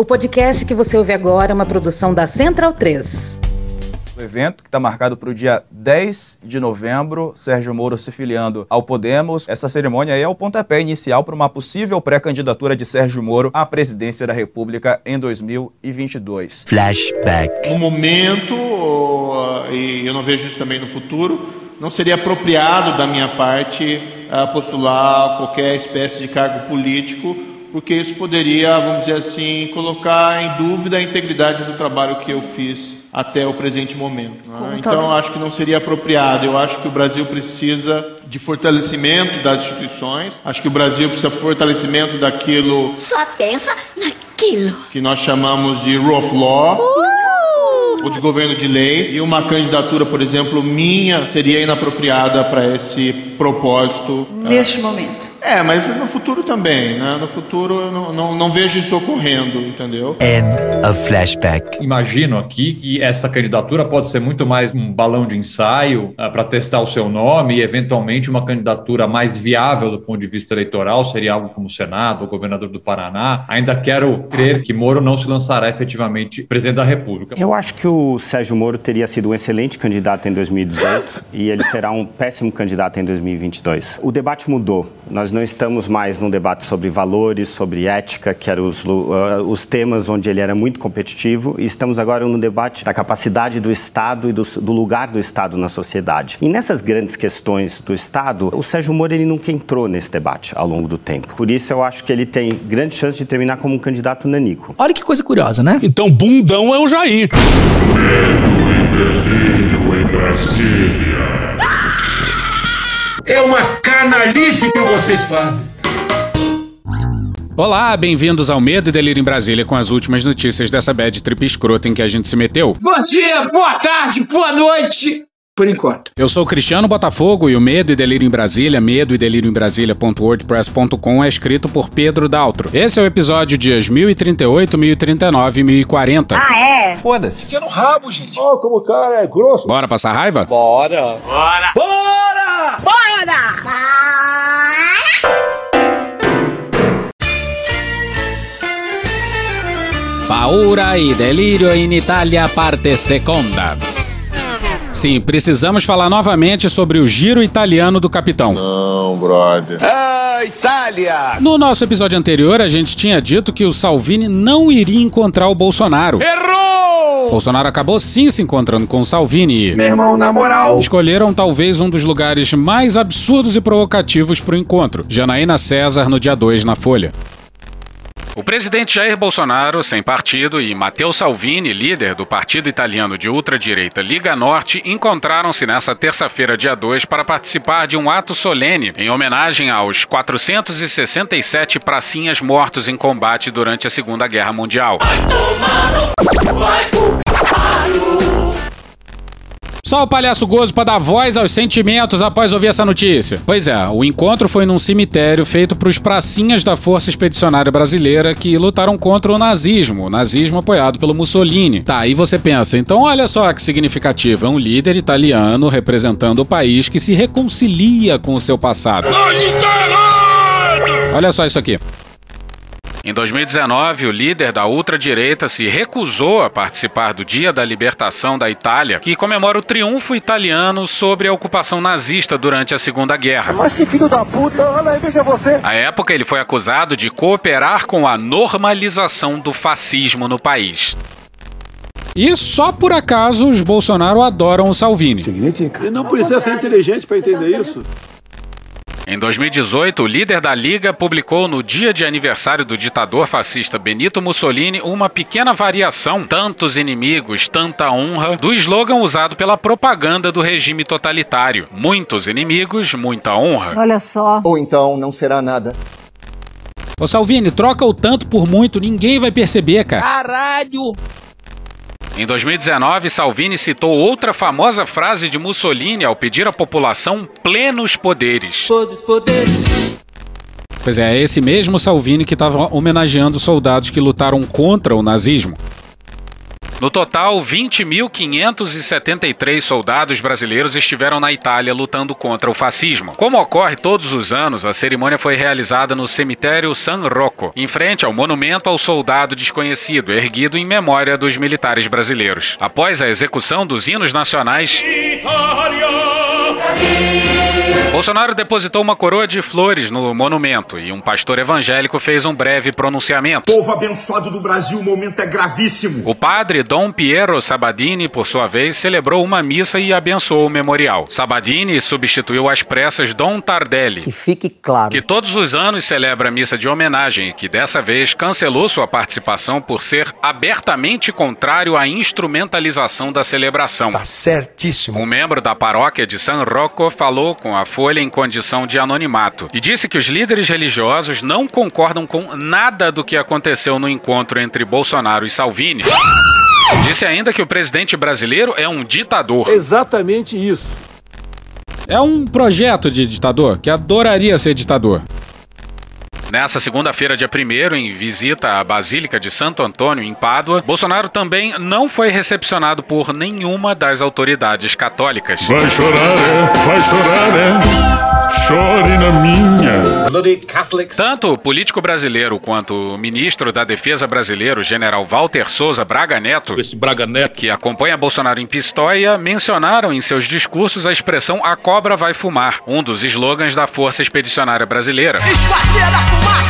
O podcast que você ouve agora é uma produção da Central 3. O evento, que está marcado para o dia 10 de novembro, Sérgio Moro se filiando ao Podemos. Essa cerimônia é o pontapé inicial para uma possível pré-candidatura de Sérgio Moro à presidência da República em 2022. Flashback. No momento, e eu não vejo isso também no futuro, não seria apropriado da minha parte uh, postular qualquer espécie de cargo político, porque isso poderia, vamos dizer assim, colocar em dúvida a integridade do trabalho que eu fiz até o presente momento. Né? Então, acho que não seria apropriado. Eu acho que o Brasil precisa de fortalecimento das instituições. Acho que o Brasil precisa de fortalecimento daquilo. Só pensa naquilo. Que nós chamamos de rule of law. Uh! O de governo de leis e uma candidatura, por exemplo, minha seria inapropriada para esse propósito. Neste momento. É, mas no futuro também, né? No futuro eu não, não, não vejo isso ocorrendo, entendeu? End of flashback. Imagino aqui que essa candidatura pode ser muito mais um balão de ensaio uh, para testar o seu nome e, eventualmente, uma candidatura mais viável do ponto de vista eleitoral seria algo como o Senado, o governador do Paraná. Ainda quero crer que Moro não se lançará efetivamente presidente da República. Eu acho que o Sérgio Moro teria sido um excelente candidato em 2018 e ele será um péssimo candidato em 2022. O debate mudou. Nós não estamos mais num debate sobre valores, sobre ética, que eram os, uh, os temas onde ele era muito competitivo, e estamos agora no debate da capacidade do Estado e do, do, lugar do Estado na sociedade. E nessas grandes questões do Estado, o Sérgio Moro ele nunca entrou nesse debate ao longo do tempo. Por isso eu acho que ele tem grande chance de terminar como um candidato nanico. Olha que coisa curiosa, né? Então bundão é o Jair. Medo e delírio em Brasília. É uma canalice que vocês fazem. Olá, bem-vindos ao Medo e Delírio em Brasília com as últimas notícias dessa bad trip escrota em que a gente se meteu. Bom dia, boa tarde, boa noite! Por enquanto. Eu sou Cristiano Botafogo e o Medo e Delírio em Brasília, medo e delírio em Brasília.wordpress.com é escrito por Pedro Daltro. Esse é o episódio dias 1038, 1039 e 1040. Ah, é? Foda-se. Fica no rabo, gente. Ó, oh, como o cara é grosso. Bora passar raiva? Bora. Bora. Bora! Bora! Paura e delírio in Italia, parte seconda. Sim, precisamos falar novamente sobre o giro italiano do capitão. Não, brother. Ah, Itália! No nosso episódio anterior, a gente tinha dito que o Salvini não iria encontrar o Bolsonaro. Errou! Bolsonaro acabou sim se encontrando com Salvini. Meu irmão, na moral. Escolheram talvez um dos lugares mais absurdos e provocativos para o encontro: Janaína César no dia 2 na Folha. O presidente Jair Bolsonaro, sem partido, e Matteo Salvini, líder do partido italiano de ultradireita Liga Norte, encontraram-se nesta terça-feira, dia 2, para participar de um ato solene em homenagem aos 467 pracinhas mortos em combate durante a Segunda Guerra Mundial. Só o palhaço gozo para dar voz aos sentimentos após ouvir essa notícia. Pois é, o encontro foi num cemitério feito para os pracinhas da Força Expedicionária Brasileira que lutaram contra o nazismo, o nazismo apoiado pelo Mussolini. Tá, aí você pensa, então olha só que significativo, é um líder italiano representando o país que se reconcilia com o seu passado. Olha só isso aqui. Em 2019, o líder da ultradireita se recusou a participar do Dia da Libertação da Itália, que comemora o triunfo italiano sobre a ocupação nazista durante a Segunda Guerra. Mas que filho da puta, olha aí, veja você. À época, ele foi acusado de cooperar com a normalização do fascismo no país. E só por acaso os Bolsonaro adoram o Salvini. Significa. E não precisa ser inteligente para entender isso. Em 2018, o líder da Liga publicou no dia de aniversário do ditador fascista Benito Mussolini uma pequena variação, tantos inimigos, tanta honra, do slogan usado pela propaganda do regime totalitário. Muitos inimigos, muita honra. Olha só. Ou então não será nada. Ô Salvini, troca o tanto por muito, ninguém vai perceber, cara. Caralho! Em 2019, Salvini citou outra famosa frase de Mussolini ao pedir à população plenos poderes. Todos poderes. Pois é, é esse mesmo Salvini que estava homenageando soldados que lutaram contra o nazismo. No total, 20.573 soldados brasileiros estiveram na Itália lutando contra o fascismo. Como ocorre todos os anos, a cerimônia foi realizada no cemitério San Rocco, em frente ao monumento ao soldado desconhecido, erguido em memória dos militares brasileiros. Após a execução dos hinos nacionais. Bolsonaro depositou uma coroa de flores no monumento e um pastor evangélico fez um breve pronunciamento. Povo abençoado do Brasil, o momento é gravíssimo. O padre Dom Piero Sabadini, por sua vez, celebrou uma missa e abençoou o memorial. Sabadini substituiu às pressas Dom Tardelli, Que fique claro. que todos os anos celebra a missa de homenagem e que dessa vez cancelou sua participação por ser abertamente contrário à instrumentalização da celebração. Tá certíssimo. Um membro da paróquia de San Rocco falou com a Folha em condição de anonimato e disse que os líderes religiosos não concordam com nada do que aconteceu no encontro entre Bolsonaro e Salvini. Disse ainda que o presidente brasileiro é um ditador. Exatamente isso. É um projeto de ditador que adoraria ser ditador. Nessa segunda-feira, dia 1 em visita à Basílica de Santo Antônio, em Pádua, Bolsonaro também não foi recepcionado por nenhuma das autoridades católicas. Vai chorar, é? Vai chorar, é? Chore na minha. Tanto o político brasileiro quanto o ministro da Defesa brasileiro, general Walter Souza Braga Neto, Esse Braga Neto. que acompanha Bolsonaro em Pistoia, mencionaram em seus discursos a expressão a cobra vai fumar, um dos slogans da Força Expedicionária Brasileira.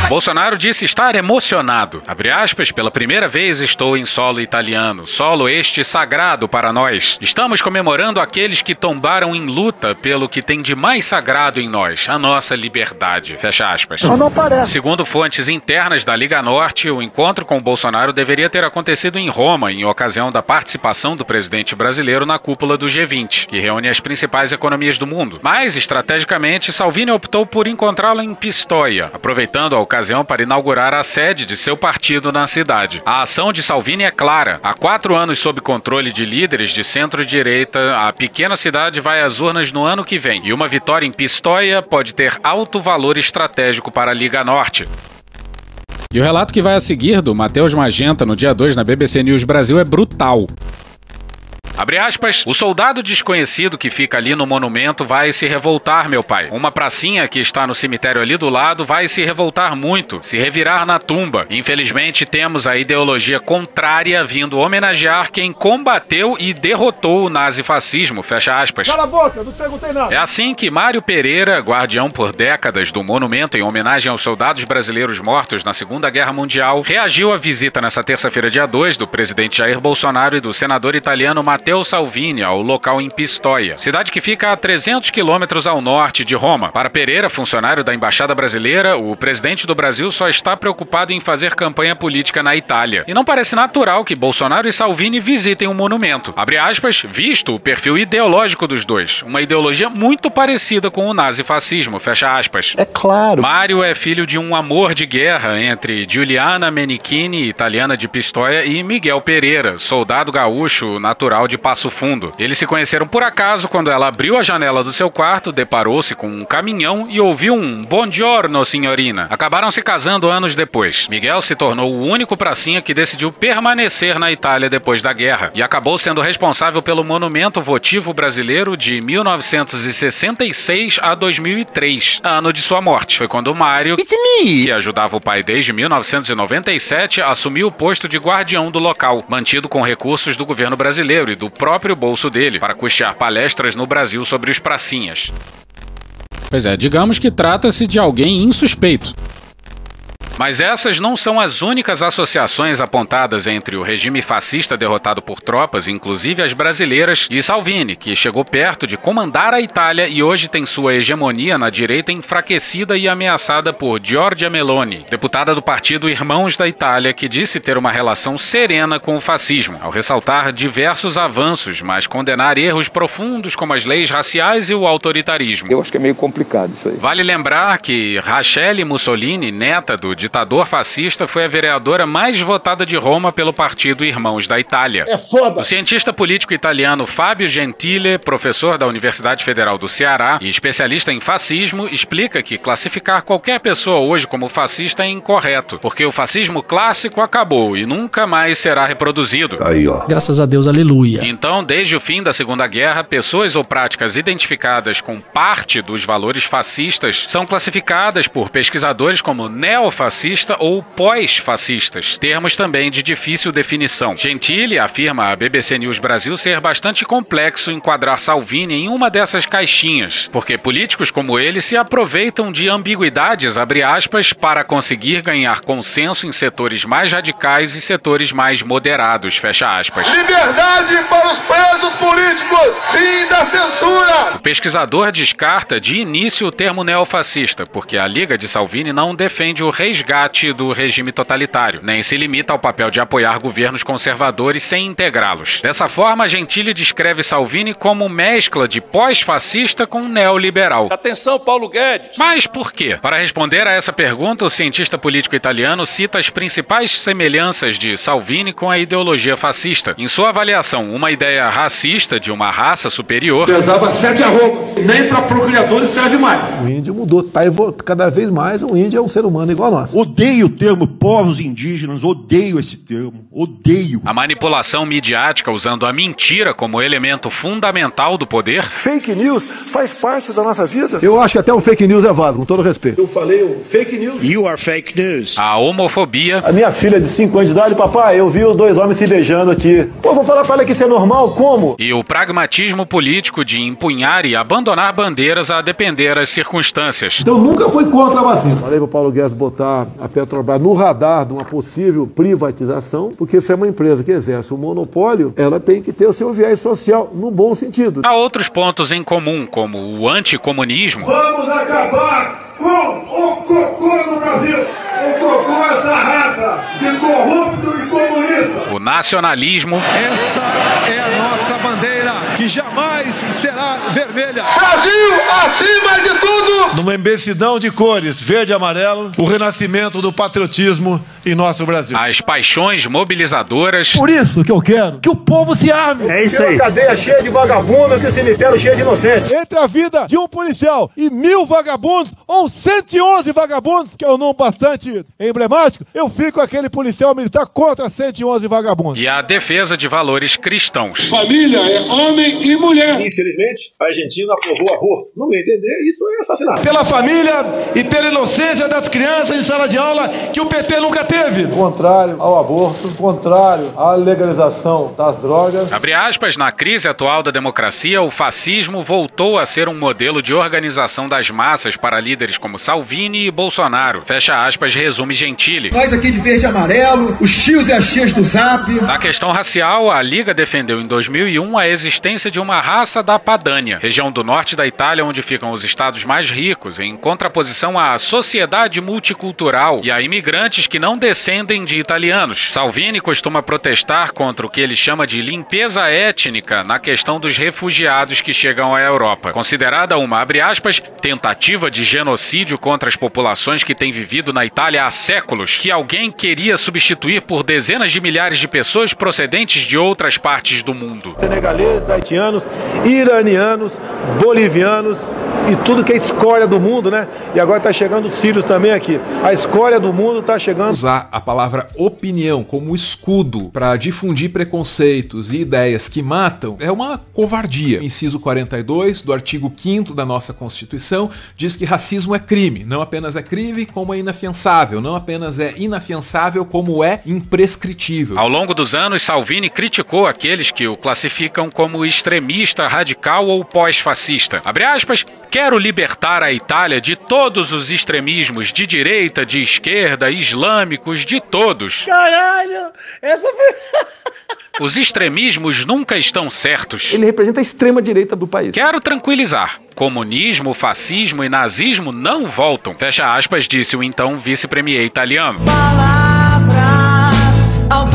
Bolsonaro disse estar emocionado. Abre aspas, pela primeira vez estou em solo italiano, solo este sagrado para nós. Estamos comemorando aqueles que tombaram em luta pelo que tem de mais sagrado em nós, a nossa liberdade. Fecha aspas. Não parece. Segundo fontes internas da Liga Norte, o encontro com Bolsonaro deveria ter acontecido em Roma, em ocasião da participação do presidente brasileiro na cúpula do G20, que reúne as principais economias do mundo. Mas, estrategicamente, Salvini optou por encontrá-lo em Pistoia, aproveitando a ocasião para inaugurar a sede de seu partido na cidade. A ação de Salvini é clara. Há quatro anos sob controle de líderes de centro-direita, a pequena cidade vai às urnas no ano que vem, e uma vitória em Pistoia pode ter alto valor estratégico para a Liga Norte. E o relato que vai a seguir do Matheus Magenta no dia 2 na BBC News Brasil é brutal. Abre aspas, o soldado desconhecido que fica ali no monumento vai se revoltar, meu pai. Uma pracinha que está no cemitério ali do lado vai se revoltar muito, se revirar na tumba. Infelizmente, temos a ideologia contrária vindo homenagear quem combateu e derrotou o nazifascismo, fecha aspas. Cala a boca, não perguntei nada. É assim que Mário Pereira, guardião por décadas do monumento em homenagem aos soldados brasileiros mortos na Segunda Guerra Mundial, reagiu à visita nessa terça-feira, dia 2, do presidente Jair Bolsonaro e do senador italiano Matteo Salvini ao local em Pistoia, cidade que fica a 300 quilômetros ao norte de Roma. Para Pereira, funcionário da Embaixada Brasileira, o presidente do Brasil só está preocupado em fazer campanha política na Itália. E não parece natural que Bolsonaro e Salvini visitem um monumento. Abre aspas, visto o perfil ideológico dos dois. Uma ideologia muito parecida com o nazifascismo, fecha aspas. É claro. Mário é filho de um amor de guerra entre Giuliana Menichini, italiana de Pistoia, e Miguel Pereira, soldado gaúcho natural de Passo Fundo. Eles se conheceram por acaso quando ela abriu a janela do seu quarto, deparou-se com um caminhão e ouviu um Buongiorno, senhorina. Acabaram se casando anos depois. Miguel se tornou o único pracinha que decidiu permanecer na Itália depois da guerra e acabou sendo responsável pelo monumento votivo brasileiro de 1966 a 2003, ano de sua morte. Foi quando Mário, que ajudava o pai desde 1997, assumiu o posto de guardião do local, mantido com recursos do governo brasileiro e do próprio bolso dele, para custear palestras no Brasil sobre os pracinhas. Pois é, digamos que trata-se de alguém insuspeito. Mas essas não são as únicas associações apontadas entre o regime fascista derrotado por tropas, inclusive as brasileiras, e Salvini, que chegou perto de comandar a Itália e hoje tem sua hegemonia na direita enfraquecida e ameaçada por Giorgia Meloni, deputada do partido Irmãos da Itália, que disse ter uma relação serena com o fascismo, ao ressaltar diversos avanços, mas condenar erros profundos como as leis raciais e o autoritarismo. Eu acho que é meio complicado isso aí. Vale lembrar que Rachele Mussolini, neta do ditador fascista, foi a vereadora mais votada de Roma pelo partido Irmãos da Itália. É foda! O cientista político italiano Fábio Gentile, professor da Universidade Federal do Ceará e especialista em fascismo, explica que classificar qualquer pessoa hoje como fascista é incorreto, porque o fascismo clássico acabou e nunca mais será reproduzido. Aí, ó. Graças a Deus, aleluia. Então, desde o fim da Segunda Guerra, pessoas ou práticas identificadas com parte dos valores fascistas são classificadas por pesquisadores como neofascista ou pós-fascistas, termos também de difícil definição. Gentile afirma à BBC News Brasil ser bastante complexo enquadrar Salvini em uma dessas caixinhas, porque políticos como ele se aproveitam de ambiguidades, abre aspas, para conseguir ganhar consenso em setores mais radicais e setores mais moderados, fecha aspas. Liberdade para os presos políticos! Fim da censura! O pesquisador descarta de início o termo neofascista, porque a Liga de Salvini não defende o resgate do regime totalitário, nem se limita ao papel de apoiar governos conservadores sem integrá-los. Dessa forma, Gentile descreve Salvini como mescla de pós-fascista com neoliberal. Atenção, Paulo Guedes! Mas por quê? Para responder a essa pergunta, o cientista político italiano cita as principais semelhanças de Salvini com a ideologia fascista. Em sua avaliação, uma ideia racista de uma raça superior. Pesava sete arrobas. Nem para procriadores serve mais. O índio mudou. Tá cada vez mais o índio é um ser humano igual a nós. Odeio o termo povos indígenas, odeio esse termo, odeio. A manipulação midiática usando a mentira como elemento fundamental do poder. Fake news faz parte da nossa vida. Eu acho que até o fake news é válido, com todo respeito. Eu falei o fake news. You are fake news. A homofobia. A minha filha de 5 anos de idade, papai, eu vi os dois homens se beijando aqui. Pô, vou falar para ela que isso é normal, como? E o pragmatismo político de empunhar e abandonar bandeiras a depender das circunstâncias. Então nunca foi contra a vacina. Falei pro Paulo Guedes botar a Petrobras no radar de uma possível privatização, porque isso é uma empresa que exerce o um monopólio, ela tem que ter o seu viés social, no bom sentido. Há outros pontos em comum, como o anticomunismo. Vamos acabar com o cocô no Brasil! O cocô é essa raça de corrupto e comunista! O nacionalismo. Essa é a nossa bandeira, que jamais será vermelha. Brasil acima de tudo! Numa imbecilidão de cores, verde e amarelo, o renascimento do patriotismo em nosso Brasil. As paixões mobilizadoras. Por isso que eu quero que o povo se arme. É isso aí. Uma cadeia cheia de vagabundo que o cemitério cheio de inocentes. Entre a vida de um policial e mil vagabundos, ou 111 vagabundos, que é um número bastante emblemático, eu fico aquele policial militar contra 111 vagabundos. E a defesa de valores cristãos. Família é homem e mulher. Infelizmente, a Argentina aprovou aborto. Não me entender, isso é assassinato. Pela família e pela inocência das crianças em sala de aula que o PT nunca teve. Contrário ao aborto, contrário à legalização das drogas. Abre aspas, na crise atual da democracia, o fascismo voltou a ser um modelo de organização das massas para líderes como Salvini e Bolsonaro. Fecha aspas, resume Gentile. Nós aqui de verde e amarelo, os tios e as tias do Zap. Na questão racial, a Liga defendeu em 2001 a existência de uma raça da Padânia, região do norte da Itália onde ficam os estados mais ricos, em contraposição à sociedade multicultural e a imigrantes que não descendem de italianos. Salvini costuma protestar contra o que ele chama de limpeza étnica na questão dos refugiados que chegam à Europa, considerada uma, abre aspas, tentativa de genocídio contra as populações que têm vivido na Itália há séculos, que alguém queria substituir por dezenas de milhares de pessoas procedentes de outras partes do mundo. Senegaleses, haitianos, iranianos, bolivianos e tudo que é escória do mundo, né? E agora está chegando os sírios também aqui. A escória do mundo está chegando. Usar a palavra opinião como escudo para difundir preconceitos e ideias que matam é uma covardia. Inciso 42 do artigo 5 da nossa Constituição diz que racismo é crime. Não apenas é crime, como é inafiançável. Não apenas é inafiançável, como é imprescritível. Ao longo dos anos, Salvini criticou aqueles que o classificam como extremista, radical ou pós-fascista. Abre aspas, quero libertar a Itália de todos os extremismos de direita, de esquerda, islâmicos, de todos. Caralho! Essa foi. Os extremismos nunca estão certos. Ele representa a extrema direita do país. Quero tranquilizar. Comunismo, fascismo e nazismo não voltam. Fecha aspas, disse o então vice-premier italiano. Palavras ao.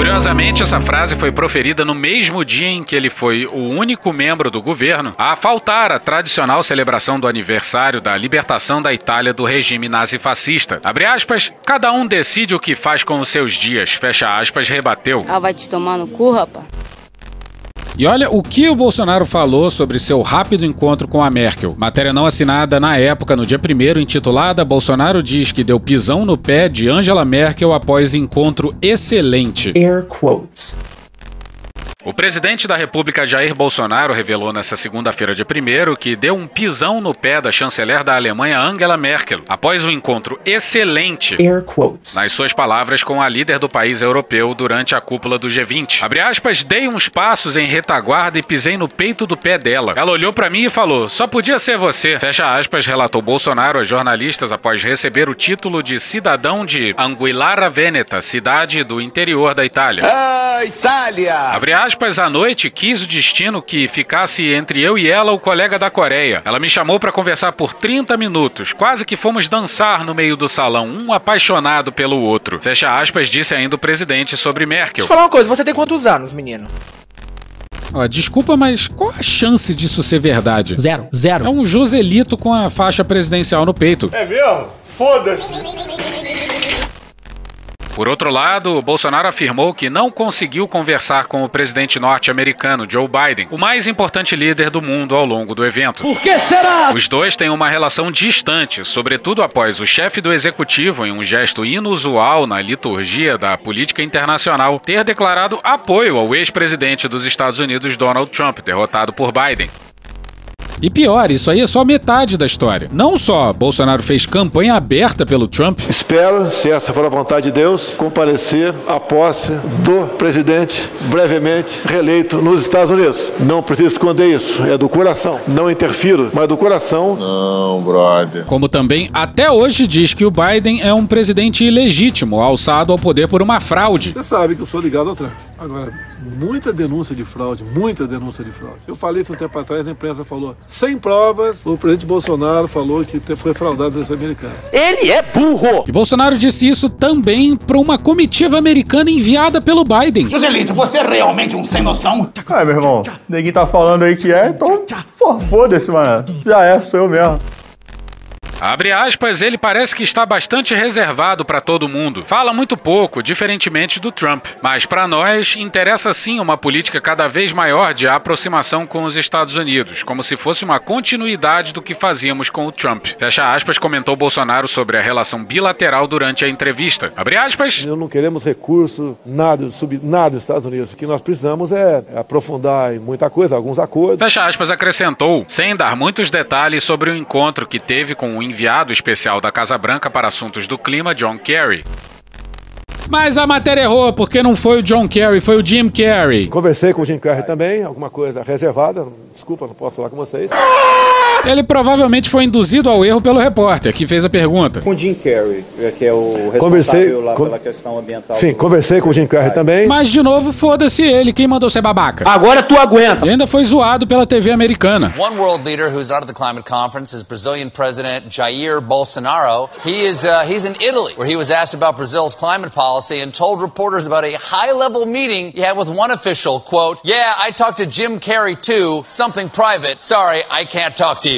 Curiosamente, essa frase foi proferida no mesmo dia em que ele foi o único membro do governo a faltar à tradicional celebração do aniversário da libertação da Itália do regime nazifascista. Abre aspas, cada um decide o que faz com os seus dias, fecha aspas, rebateu. Ah, vai te tomar no cu, rapaz. E olha o que o Bolsonaro falou sobre seu rápido encontro com a Merkel. Matéria não assinada na época, no dia 1 intitulada Bolsonaro diz que deu pisão no pé de Angela Merkel após encontro excelente. Air quotes. O presidente da República Jair Bolsonaro revelou nesta segunda-feira de primeiro que deu um pisão no pé da chanceler da Alemanha Angela Merkel após um encontro excelente, nas suas palavras, com a líder do país europeu durante a cúpula do G20. Abre aspas, dei uns passos em retaguarda e pisei no peito do pé dela. Ela olhou para mim e falou: "Só podia ser você". Fecha aspas, relatou Bolsonaro a jornalistas após receber o título de cidadão de Anguillara Veneta, cidade do interior da Itália. Ah, Itália! Abre aspas, aspas, à noite quis o destino que ficasse entre eu e ela o colega da Coreia. Ela me chamou para conversar por 30 minutos, quase que fomos dançar no meio do salão, um apaixonado pelo outro. Fecha aspas, disse ainda o presidente sobre Merkel. Deixa eu falar uma coisa, você tem quantos anos, menino? Ó, desculpa, mas qual a chance disso ser verdade? Zero, zero. É um Joselito com a faixa presidencial no peito. É mesmo? Foda-se! Por outro lado, Bolsonaro afirmou que não conseguiu conversar com o presidente norte-americano Joe Biden, o mais importante líder do mundo ao longo do evento. Por que será? Os dois têm uma relação distante, sobretudo após o chefe do executivo, em um gesto inusual na liturgia da política internacional, ter declarado apoio ao ex-presidente dos Estados Unidos Donald Trump, derrotado por Biden. E pior, isso aí é só metade da história. Não só Bolsonaro fez campanha aberta pelo Trump. Espero, se essa for a vontade de Deus, comparecer à posse do presidente brevemente reeleito nos Estados Unidos. Não preciso esconder isso, é do coração. Não interfiro, mas do coração. Não, brother. Como também até hoje diz que o Biden é um presidente ilegítimo, alçado ao poder por uma fraude. Você sabe que eu sou ligado ao Trump. Agora, muita denúncia de fraude, muita denúncia de fraude. Eu falei isso um tempo atrás, a imprensa falou, sem provas, o presidente Bolsonaro falou que foi fraudado os americanos. Ele é burro! E Bolsonaro disse isso também para uma comitiva americana enviada pelo Biden. Joselito, você é realmente um sem noção? Ah, meu irmão, ninguém tá falando aí que é, então foda-se, mano. Já é, sou eu mesmo. Abre aspas, ele parece que está bastante reservado para todo mundo. Fala muito pouco, diferentemente do Trump. Mas para nós, interessa sim uma política cada vez maior de aproximação com os Estados Unidos, como se fosse uma continuidade do que fazíamos com o Trump. Fecha aspas, comentou Bolsonaro sobre a relação bilateral durante a entrevista. Abre aspas. Não queremos recurso, nada, sub, nada dos Estados Unidos. O que nós precisamos é aprofundar em muita coisa, alguns acordos. Fecha aspas, acrescentou, sem dar muitos detalhes sobre o encontro que teve com o enviado especial da Casa Branca para assuntos do clima, John Kerry. Mas a matéria errou, porque não foi o John Kerry, foi o Jim Kerry. Conversei com o Jim Kerry também, alguma coisa reservada, desculpa, não posso falar com vocês. Ele provavelmente foi induzido ao erro pelo repórter que fez a pergunta. Com Jim Carrey, que é o responsável Conversei lá com- pela questão ambiental. Sim, do- conversei com o Jim Carrey também. Mas de novo, foda-se ele, quem mandou ser babaca? Agora tu aguenta. E ainda foi zoado pela TV americana. One world leader who's not at the climate conference is Brazilian President Jair Bolsonaro. He is uh, he's in Italy, where he was asked about Brazil's climate policy and told reporters about a high-level meeting he had with one official. "Quote: Yeah, I talked to Jim Carrey too. Something private. Sorry, I can't talk to you."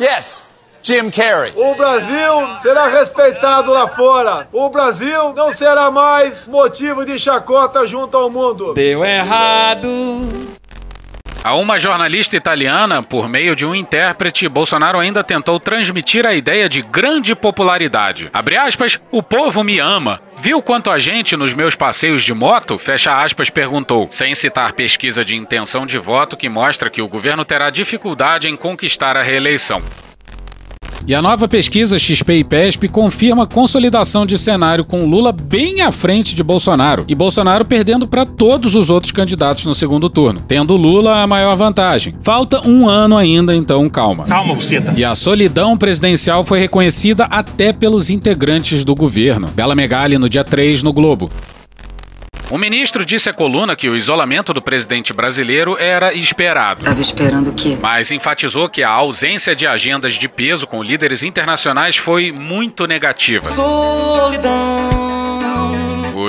Yes, Jim Carrey. O Brasil será respeitado lá fora. O Brasil não será mais motivo de chacota junto ao mundo. Deu errado. A uma jornalista italiana, por meio de um intérprete, Bolsonaro ainda tentou transmitir a ideia de grande popularidade. Abre aspas, o povo me ama. Viu quanto a gente nos meus passeios de moto? Fecha aspas, perguntou, sem citar pesquisa de intenção de voto que mostra que o governo terá dificuldade em conquistar a reeleição. E a nova pesquisa XP e PESP confirma a consolidação de cenário com Lula bem à frente de Bolsonaro e Bolsonaro perdendo para todos os outros candidatos no segundo turno, tendo Lula a maior vantagem. Falta um ano ainda, então calma. Calma, buceta. E a solidão presidencial foi reconhecida até pelos integrantes do governo. Bela Megali no dia 3 no Globo. O ministro disse à coluna que o isolamento do presidente brasileiro era esperado. Tava esperando o quê? Mas enfatizou que a ausência de agendas de peso com líderes internacionais foi muito negativa. Solidão.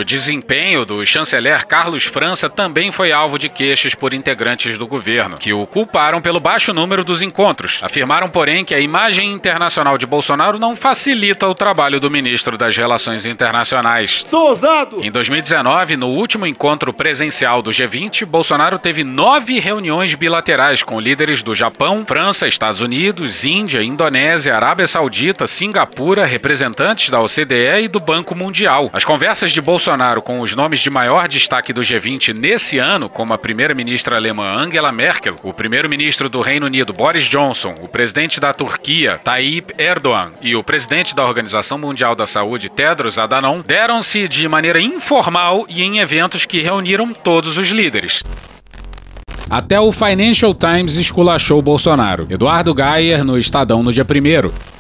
O desempenho do chanceler Carlos França também foi alvo de queixas por integrantes do governo, que o culparam pelo baixo número dos encontros. Afirmaram, porém, que a imagem internacional de Bolsonaro não facilita o trabalho do ministro das Relações Internacionais. Sou ousado! Em 2019, no último encontro presencial do G20, Bolsonaro teve nove reuniões bilaterais com líderes do Japão, França, Estados Unidos, Índia, Indonésia, Arábia Saudita, Singapura, representantes da OCDE e do Banco Mundial. As conversas de Bolsonaro com os nomes de maior destaque do G20 nesse ano, como a primeira-ministra alemã Angela Merkel, o primeiro-ministro do Reino Unido Boris Johnson, o presidente da Turquia Tayyip Erdogan e o presidente da Organização Mundial da Saúde Tedros Adhanom, deram-se de maneira informal e em eventos que reuniram todos os líderes. Até o Financial Times esculachou Bolsonaro. Eduardo Geyer no Estadão no dia 1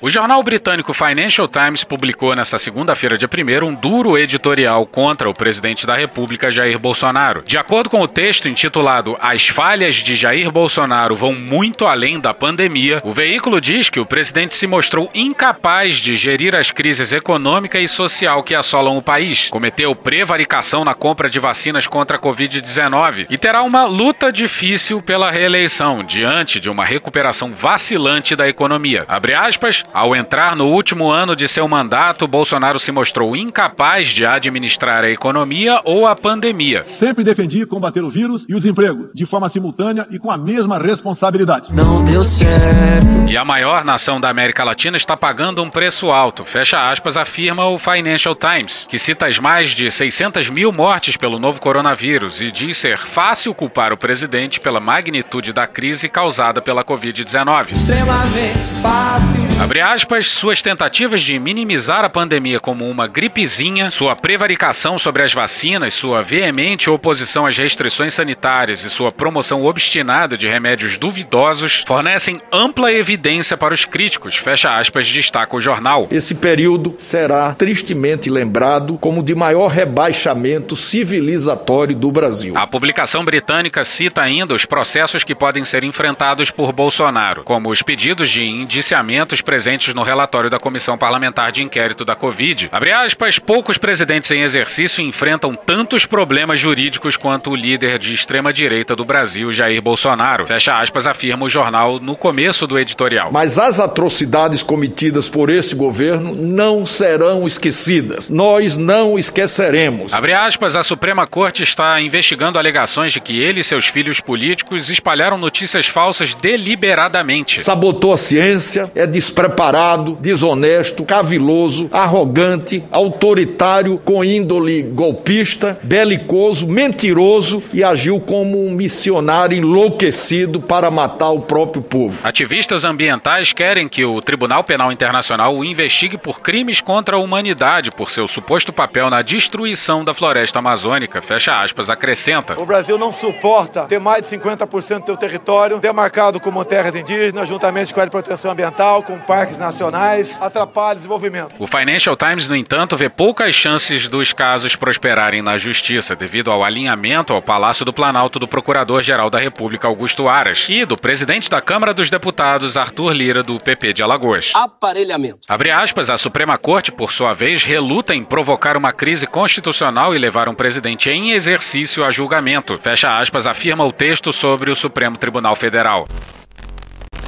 o jornal britânico Financial Times publicou nesta segunda-feira, dia 1, um duro editorial contra o presidente da República, Jair Bolsonaro. De acordo com o texto intitulado As falhas de Jair Bolsonaro vão muito além da pandemia, o veículo diz que o presidente se mostrou incapaz de gerir as crises econômica e social que assolam o país, cometeu prevaricação na compra de vacinas contra a Covid-19 e terá uma luta difícil pela reeleição diante de uma recuperação vacilante da economia. Abre aspas, ao entrar no último ano de seu mandato, Bolsonaro se mostrou incapaz de administrar a economia ou a pandemia. Sempre defendi combater o vírus e o desemprego, de forma simultânea e com a mesma responsabilidade. Não deu certo. E a maior nação da América Latina está pagando um preço alto, fecha aspas, afirma o Financial Times, que cita as mais de 600 mil mortes pelo novo coronavírus e diz ser fácil culpar o presidente pela magnitude da crise causada pela Covid-19. Extremamente fácil. Abre aspas, suas tentativas de minimizar a pandemia como uma gripezinha, sua prevaricação sobre as vacinas, sua veemente oposição às restrições sanitárias e sua promoção obstinada de remédios duvidosos fornecem ampla evidência para os críticos, fecha aspas, destaca o jornal. Esse período será tristemente lembrado como de maior rebaixamento civilizatório do Brasil. A publicação britânica cita ainda os processos que podem ser enfrentados por Bolsonaro, como os pedidos de indiciamentos presentes no relatório da Comissão Parlamentar de Inquérito da Covid. Abre aspas, poucos presidentes em exercício enfrentam tantos problemas jurídicos quanto o líder de extrema-direita do Brasil, Jair Bolsonaro. Fecha aspas, afirma o jornal no começo do editorial. Mas as atrocidades cometidas por esse governo não serão esquecidas. Nós não esqueceremos. Abre aspas, a Suprema Corte está investigando alegações de que ele e seus filhos políticos espalharam notícias falsas deliberadamente. Sabotou a ciência, é desprezado despreparado, desonesto, caviloso, arrogante, autoritário, com índole golpista, belicoso, mentiroso e agiu como um missionário enlouquecido para matar o próprio povo. Ativistas ambientais querem que o Tribunal Penal Internacional o investigue por crimes contra a humanidade por seu suposto papel na destruição da floresta amazônica. Fecha aspas, acrescenta. O Brasil não suporta ter mais de 50% do seu território demarcado como terras indígenas, juntamente com a de proteção ambiental, com parques nacionais, atrapalha o desenvolvimento. O Financial Times, no entanto, vê poucas chances dos casos prosperarem na justiça, devido ao alinhamento ao Palácio do Planalto do Procurador-Geral da República, Augusto Aras, e do presidente da Câmara dos Deputados, Arthur Lira, do PP de Alagoas. Aparelhamento. Abre aspas, a Suprema Corte, por sua vez, reluta em provocar uma crise constitucional e levar um presidente em exercício a julgamento. Fecha aspas, afirma o texto sobre o Supremo Tribunal Federal.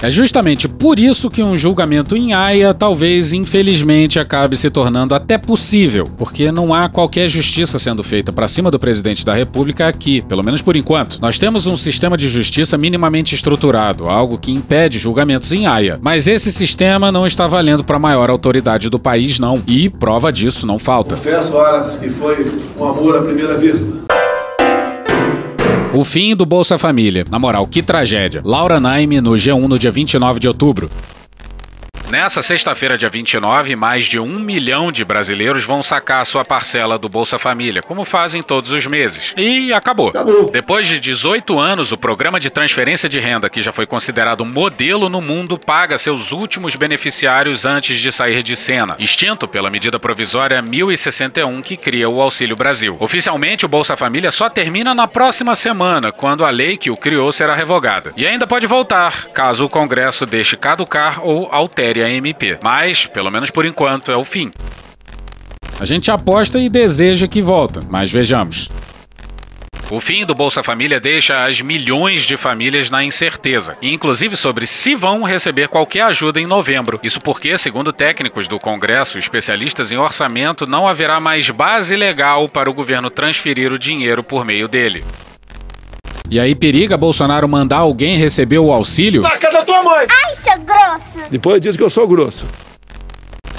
É justamente por isso que um julgamento em Haia talvez, infelizmente, acabe se tornando até possível, porque não há qualquer justiça sendo feita para cima do presidente da República aqui, pelo menos por enquanto. Nós temos um sistema de justiça minimamente estruturado, algo que impede julgamentos em Haia. Mas esse sistema não está valendo para a maior autoridade do país, não. E prova disso não falta. Confesso, horas que foi um amor à primeira vista. O fim do Bolsa Família. Na moral, que tragédia. Laura Naime no G1 no dia 29 de outubro. Nessa sexta-feira, dia 29, mais de um milhão de brasileiros vão sacar sua parcela do Bolsa Família, como fazem todos os meses. E acabou. acabou. Depois de 18 anos, o programa de transferência de renda, que já foi considerado um modelo no mundo, paga seus últimos beneficiários antes de sair de cena, extinto pela medida provisória 1061 que cria o Auxílio Brasil. Oficialmente, o Bolsa Família só termina na próxima semana, quando a lei que o criou será revogada. E ainda pode voltar, caso o Congresso deixe caducar ou altere a MP. Mas, pelo menos por enquanto, é o fim. A gente aposta e deseja que volta, mas vejamos. O fim do Bolsa Família deixa as milhões de famílias na incerteza, inclusive sobre se vão receber qualquer ajuda em novembro. Isso porque, segundo técnicos do Congresso especialistas em orçamento, não haverá mais base legal para o governo transferir o dinheiro por meio dele. E aí periga Bolsonaro mandar alguém receber o auxílio? Na casa da tua mãe! Ai, seu grosso! Depois diz que eu sou grosso.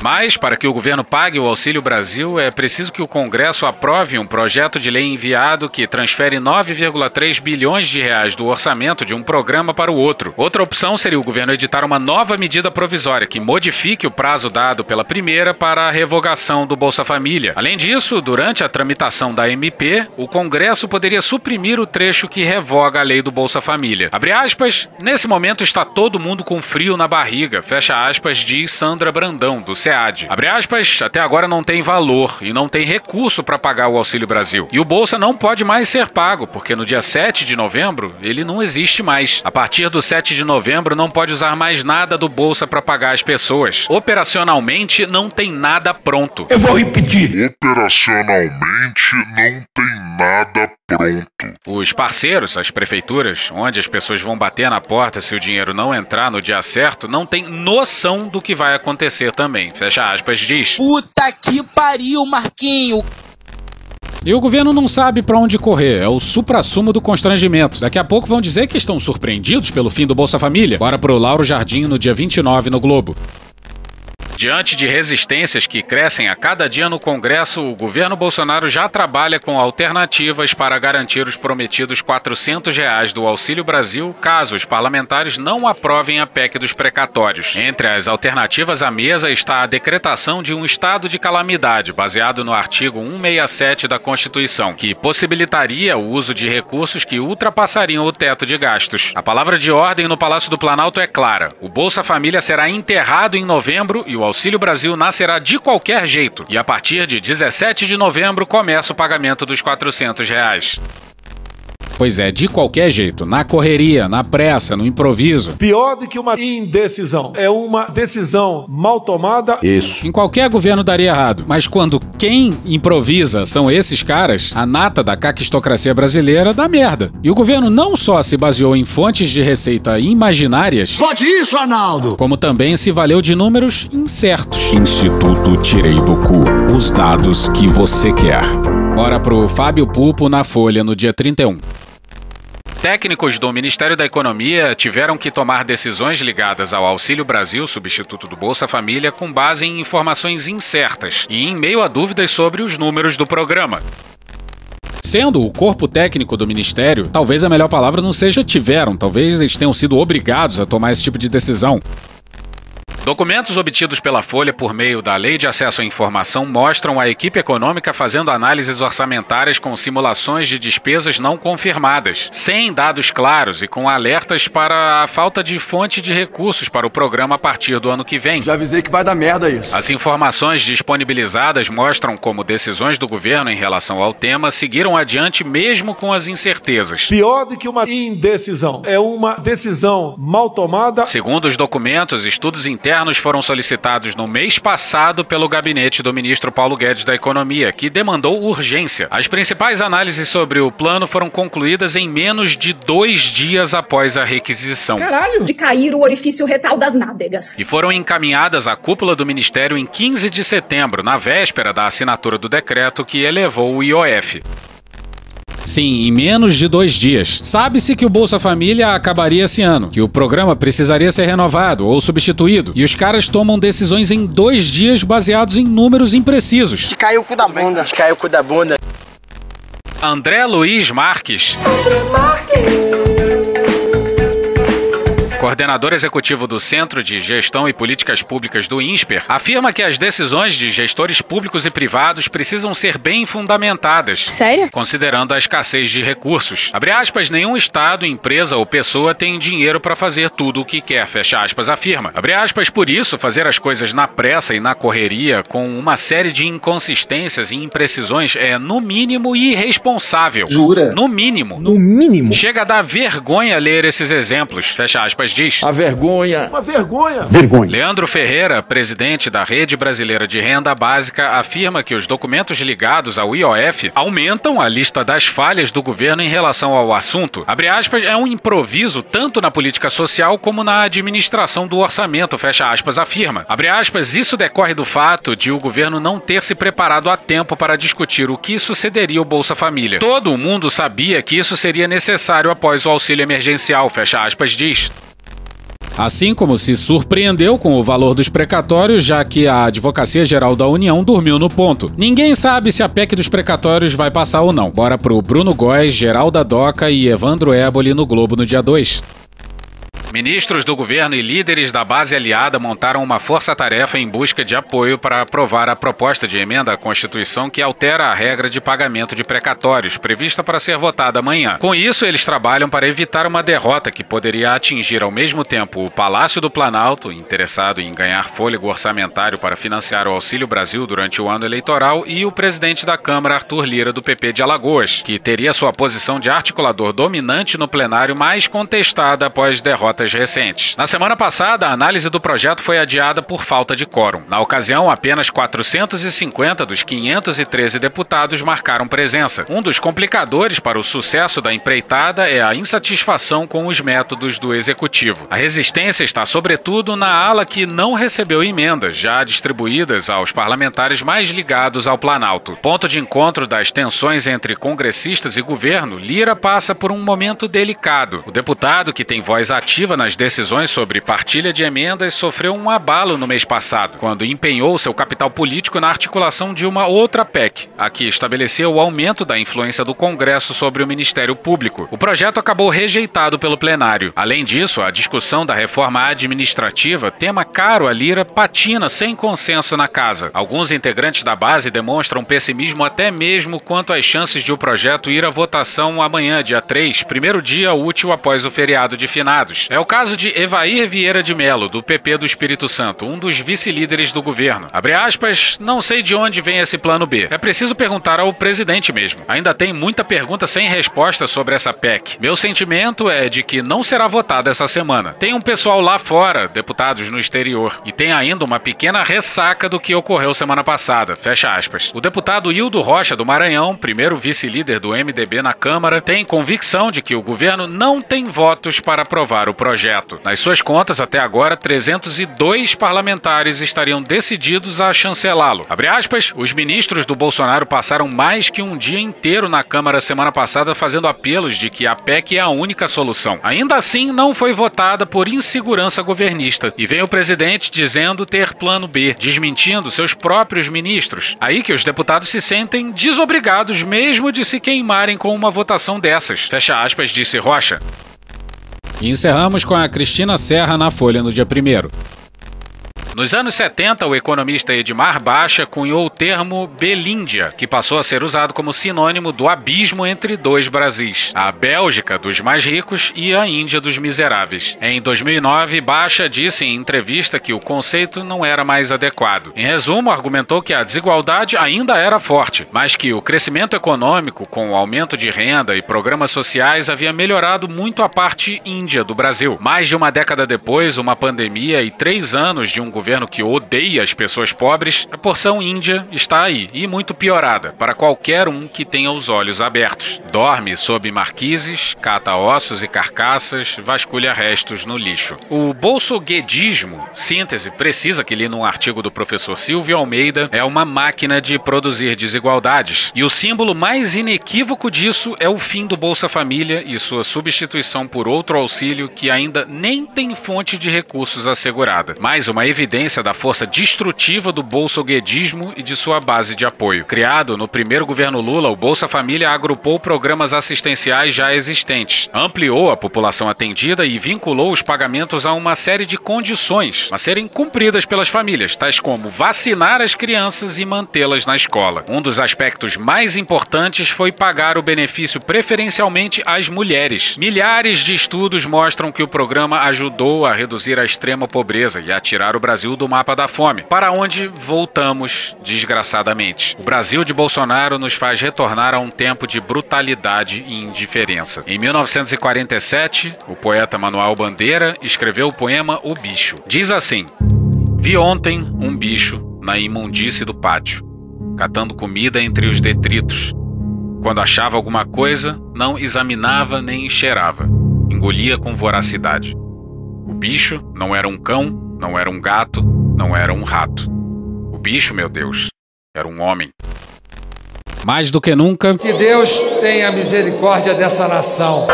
Mas, para que o governo pague o Auxílio Brasil, é preciso que o Congresso aprove um projeto de lei enviado que transfere 9,3 bilhões de reais do orçamento de um programa para o outro. Outra opção seria o governo editar uma nova medida provisória que modifique o prazo dado pela primeira para a revogação do Bolsa Família. Além disso, durante a tramitação da MP, o Congresso poderia suprimir o trecho que revoga a lei do Bolsa Família. Abre aspas, nesse momento está todo mundo com frio na barriga, fecha aspas, diz Sandra Brandão, do SEAD. Abre aspas, até agora não tem valor e não tem recurso para pagar o Auxílio Brasil. E o Bolsa não pode mais ser pago, porque no dia 7 de novembro ele não existe mais. A partir do 7 de novembro não pode usar mais nada do Bolsa para pagar as pessoas. Operacionalmente não tem nada pronto. Eu vou repetir. Operacionalmente não tem nada pronto. Os parceiros, as prefeituras, onde as pessoas vão bater na porta se o dinheiro não entrar no dia certo, não tem noção do que vai acontecer também. Fecha aspas, diz. Puta que pariu, Marquinho. E o governo não sabe para onde correr, é o suprassumo do constrangimento. Daqui a pouco vão dizer que estão surpreendidos pelo fim do Bolsa Família. Bora pro Lauro Jardim no dia 29 no Globo. Diante de resistências que crescem a cada dia no Congresso, o governo Bolsonaro já trabalha com alternativas para garantir os prometidos 400 reais do Auxílio Brasil, caso os parlamentares não aprovem a PEC dos precatórios. Entre as alternativas à mesa está a decretação de um estado de calamidade, baseado no artigo 167 da Constituição, que possibilitaria o uso de recursos que ultrapassariam o teto de gastos. A palavra de ordem no Palácio do Planalto é clara: o Bolsa Família será enterrado em novembro e o Auxílio Brasil nascerá de qualquer jeito. E a partir de 17 de novembro começa o pagamento dos 400 reais. Pois é, de qualquer jeito, na correria, na pressa, no improviso. Pior do que uma indecisão. É uma decisão mal tomada. Isso. Em qualquer governo daria errado. Mas quando quem improvisa são esses caras, a nata da caquistocracia brasileira dá merda. E o governo não só se baseou em fontes de receita imaginárias. Pode isso, Arnaldo! Como também se valeu de números incertos. Instituto Tirei do Cu. Os dados que você quer. Bora pro Fábio Pupo na Folha no dia 31. Técnicos do Ministério da Economia tiveram que tomar decisões ligadas ao Auxílio Brasil, substituto do Bolsa Família, com base em informações incertas e em meio a dúvidas sobre os números do programa. Sendo o corpo técnico do ministério, talvez a melhor palavra não seja tiveram, talvez eles tenham sido obrigados a tomar esse tipo de decisão. Documentos obtidos pela Folha por meio da Lei de Acesso à Informação mostram a equipe econômica fazendo análises orçamentárias com simulações de despesas não confirmadas, sem dados claros e com alertas para a falta de fonte de recursos para o programa a partir do ano que vem. Já avisei que vai dar merda isso. As informações disponibilizadas mostram como decisões do governo em relação ao tema seguiram adiante mesmo com as incertezas. Pior do que uma indecisão. É uma decisão mal tomada. Segundo os documentos, estudos internos foram solicitados no mês passado pelo gabinete do ministro Paulo Guedes da Economia, que demandou urgência. As principais análises sobre o plano foram concluídas em menos de dois dias após a requisição. Caralho! De cair o orifício retal das nádegas. E foram encaminhadas à cúpula do ministério em 15 de setembro, na véspera da assinatura do decreto que elevou o IOF. Sim, em menos de dois dias. Sabe-se que o Bolsa Família acabaria esse ano, que o programa precisaria ser renovado ou substituído, e os caras tomam decisões em dois dias baseados em números imprecisos. Te caiu o cu da bunda. Te caiu o cu da bunda. André Luiz Marques. Coordenador executivo do Centro de Gestão e Políticas Públicas do INSPER, afirma que as decisões de gestores públicos e privados precisam ser bem fundamentadas. Sério? Considerando a escassez de recursos. Abre aspas, nenhum Estado, empresa ou pessoa tem dinheiro para fazer tudo o que quer, fecha aspas, afirma. Abre aspas, por isso, fazer as coisas na pressa e na correria, com uma série de inconsistências e imprecisões, é, no mínimo, irresponsável. Jura? No mínimo. No mínimo? Chega a dar vergonha ler esses exemplos, fecha aspas, Diz: A vergonha. Uma vergonha. Vergonha. Leandro Ferreira, presidente da Rede Brasileira de Renda Básica, afirma que os documentos ligados ao IOF aumentam a lista das falhas do governo em relação ao assunto. Abre aspas, é um improviso tanto na política social como na administração do orçamento, fecha aspas, afirma. Abre aspas, isso decorre do fato de o governo não ter se preparado a tempo para discutir o que sucederia ao Bolsa Família. Todo mundo sabia que isso seria necessário após o auxílio emergencial, fecha aspas, diz. Assim como se surpreendeu com o valor dos precatórios, já que a Advocacia Geral da União dormiu no ponto. Ninguém sabe se a PEC dos precatórios vai passar ou não. Bora pro Bruno Góes, Geralda Doca e Evandro Éboli no Globo no dia 2. Ministros do governo e líderes da base aliada montaram uma força-tarefa em busca de apoio para aprovar a proposta de emenda à Constituição que altera a regra de pagamento de precatórios, prevista para ser votada amanhã. Com isso, eles trabalham para evitar uma derrota que poderia atingir ao mesmo tempo o Palácio do Planalto, interessado em ganhar fôlego orçamentário para financiar o Auxílio Brasil durante o ano eleitoral, e o presidente da Câmara, Arthur Lira, do PP de Alagoas, que teria sua posição de articulador dominante no plenário mais contestada após derrota recentes. Na semana passada, a análise do projeto foi adiada por falta de quórum. Na ocasião, apenas 450 dos 513 deputados marcaram presença. Um dos complicadores para o sucesso da empreitada é a insatisfação com os métodos do executivo. A resistência está, sobretudo, na ala que não recebeu emendas, já distribuídas aos parlamentares mais ligados ao Planalto. Ponto de encontro das tensões entre congressistas e governo, Lira passa por um momento delicado. O deputado, que tem voz ativa nas decisões sobre partilha de emendas sofreu um abalo no mês passado, quando empenhou seu capital político na articulação de uma outra PEC, a que estabeleceu o aumento da influência do Congresso sobre o Ministério Público. O projeto acabou rejeitado pelo plenário. Além disso, a discussão da reforma administrativa, tema caro a Lira, patina sem consenso na casa. Alguns integrantes da base demonstram pessimismo até mesmo quanto às chances de o projeto ir à votação amanhã, dia 3, primeiro dia útil após o feriado de finados. É o caso de Evair Vieira de Melo, do PP do Espírito Santo, um dos vice-líderes do governo. Abre aspas, não sei de onde vem esse plano B. É preciso perguntar ao presidente mesmo. Ainda tem muita pergunta sem resposta sobre essa PEC. Meu sentimento é de que não será votada essa semana. Tem um pessoal lá fora, deputados no exterior, e tem ainda uma pequena ressaca do que ocorreu semana passada. Fecha aspas. O deputado Hildo Rocha, do Maranhão, primeiro vice-líder do MDB na Câmara, tem convicção de que o governo não tem votos para aprovar o projeto. Nas suas contas, até agora, 302 parlamentares estariam decididos a chancelá-lo. Abre aspas, os ministros do Bolsonaro passaram mais que um dia inteiro na Câmara semana passada fazendo apelos de que a PEC é a única solução. Ainda assim, não foi votada por insegurança governista. E vem o presidente dizendo ter plano B, desmentindo seus próprios ministros. Aí que os deputados se sentem desobrigados mesmo de se queimarem com uma votação dessas. Fecha aspas, disse Rocha. E encerramos com a Cristina Serra na Folha no dia 1 nos anos 70, o economista Edmar Baixa cunhou o termo Belíndia, que passou a ser usado como sinônimo do abismo entre dois Brasis, a Bélgica dos mais ricos e a Índia dos miseráveis. Em 2009, Baixa disse em entrevista que o conceito não era mais adequado. Em resumo, argumentou que a desigualdade ainda era forte, mas que o crescimento econômico, com o aumento de renda e programas sociais, havia melhorado muito a parte índia do Brasil. Mais de uma década depois, uma pandemia e três anos de um governo que odeia as pessoas pobres, a porção índia está aí e muito piorada para qualquer um que tenha os olhos abertos. Dorme sob marquises, cata ossos e carcaças, vasculha restos no lixo. O bolsoguedismo, síntese precisa que li num artigo do professor Silvio Almeida, é uma máquina de produzir desigualdades. E o símbolo mais inequívoco disso é o fim do Bolsa Família e sua substituição por outro auxílio que ainda nem tem fonte de recursos assegurada. Mais uma evidência evidência da força destrutiva do bolsoguedismo e de sua base de apoio. Criado no primeiro governo Lula, o Bolsa Família agrupou programas assistenciais já existentes, ampliou a população atendida e vinculou os pagamentos a uma série de condições a serem cumpridas pelas famílias, tais como vacinar as crianças e mantê-las na escola. Um dos aspectos mais importantes foi pagar o benefício preferencialmente às mulheres. Milhares de estudos mostram que o programa ajudou a reduzir a extrema pobreza e a tirar o Brasil Brasil do mapa da fome, para onde voltamos desgraçadamente. O Brasil de Bolsonaro nos faz retornar a um tempo de brutalidade e indiferença. Em 1947, o poeta Manuel Bandeira escreveu o poema O Bicho. Diz assim: Vi ontem um bicho na imundície do pátio, catando comida entre os detritos. Quando achava alguma coisa, não examinava nem cheirava, engolia com voracidade. O bicho não era um cão, não era um gato, não era um rato. O bicho, meu Deus, era um homem. Mais do que nunca. Que Deus tenha misericórdia dessa nação.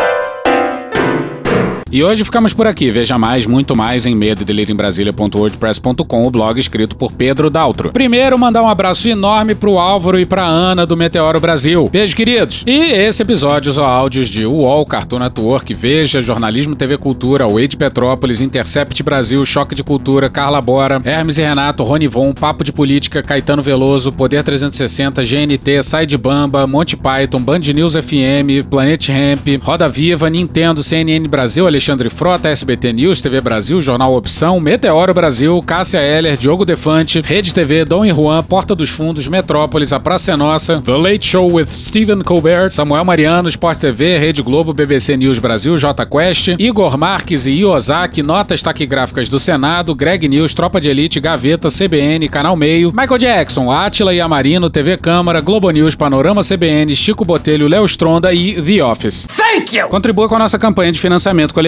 E hoje ficamos por aqui. Veja mais, muito mais em medo em Brasília.wordpress.com, o blog escrito por Pedro Daltro. Primeiro, mandar um abraço enorme pro Álvaro e pra Ana do Meteoro Brasil. Beijo, queridos. E esse episódio são áudios de UOL, Cartoon Network, Veja, Jornalismo TV Cultura, Wade Petrópolis, Intercept Brasil, Choque de Cultura, Carla Bora, Hermes e Renato, Rony Von, Papo de Política, Caetano Veloso, Poder 360, GNT, Side Bamba, Monty Python, Band News FM, Planet Ramp, Roda Viva, Nintendo, CNN Brasil, Alexandre Frota, SBT News, TV Brasil, Jornal Opção, Meteoro Brasil, Cássia Heller, Diogo Defante, Rede TV, Dom e Juan, Porta dos Fundos, Metrópolis, A Praça é Nossa, The Late Show with Stephen Colbert, Samuel Mariano, Sport TV, Rede Globo, BBC News Brasil, J Quest, Igor Marques e Iozaki, Notas Taquigráficas do Senado, Greg News, Tropa de Elite, Gaveta, CBN, Canal Meio, Michael Jackson, Atila e Amarino, TV Câmara, Globo News, Panorama CBN, Chico Botelho, Léo Stronda e The Office. Thank you! Contribua com a nossa campanha de financiamento coletivo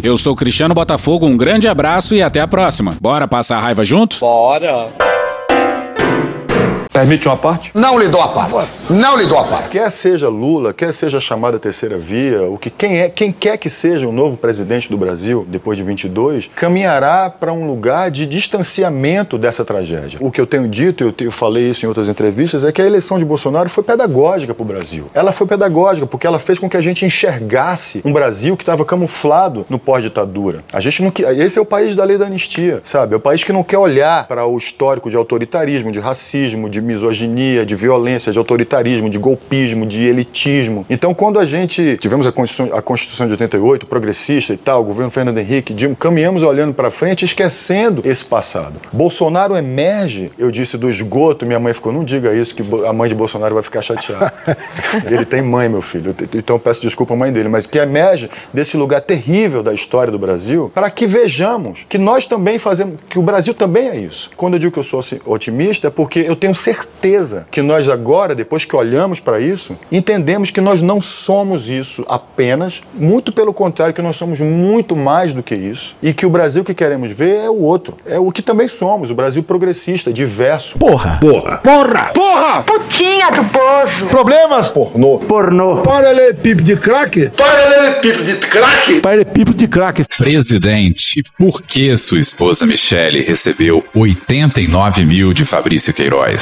Eu sou Cristiano Botafogo, um grande abraço e até a próxima. Bora passar a raiva junto? Bora! Permite uma parte? Não lhe dou a parte. Não lhe dou a parte. Quer seja Lula, quer seja a chamada terceira via, o que quem é, quem quer que seja o novo presidente do Brasil depois de 22, caminhará para um lugar de distanciamento dessa tragédia. O que eu tenho dito, eu, eu falei isso em outras entrevistas, é que a eleição de Bolsonaro foi pedagógica para o Brasil. Ela foi pedagógica porque ela fez com que a gente enxergasse um Brasil que estava camuflado no pós-ditadura. A gente não esse é o país da lei da anistia, sabe? É o país que não quer olhar para o histórico de autoritarismo, de racismo, de misoginia, de violência, de autoritarismo, de golpismo, de elitismo. Então, quando a gente tivemos a Constituição, a Constituição de 88, progressista e tal, o governo Fernando Henrique, caminhamos olhando para frente, esquecendo esse passado. Bolsonaro emerge, eu disse do esgoto, minha mãe ficou, não diga isso, que a mãe de Bolsonaro vai ficar chateada. Ele tem mãe, meu filho, então eu peço desculpa à mãe dele, mas que emerge desse lugar terrível da história do Brasil, para que vejamos que nós também fazemos, que o Brasil também é isso. Quando eu digo que eu sou otimista, é porque eu tenho certeza certeza que nós agora, depois que olhamos para isso, entendemos que nós não somos isso apenas, muito pelo contrário, que nós somos muito mais do que isso e que o Brasil que queremos ver é o outro. É o que também somos, o Brasil progressista, diverso. Porra! Porra! Porra! Porra! Putinha do poço! Problemas? Pornô. Pornô. Paralelepípedo de crack? Paralelepípedo de crack? Paralelepípedo de crack. Presidente, por que sua esposa Michele recebeu 89 mil de Fabrício Queiroz?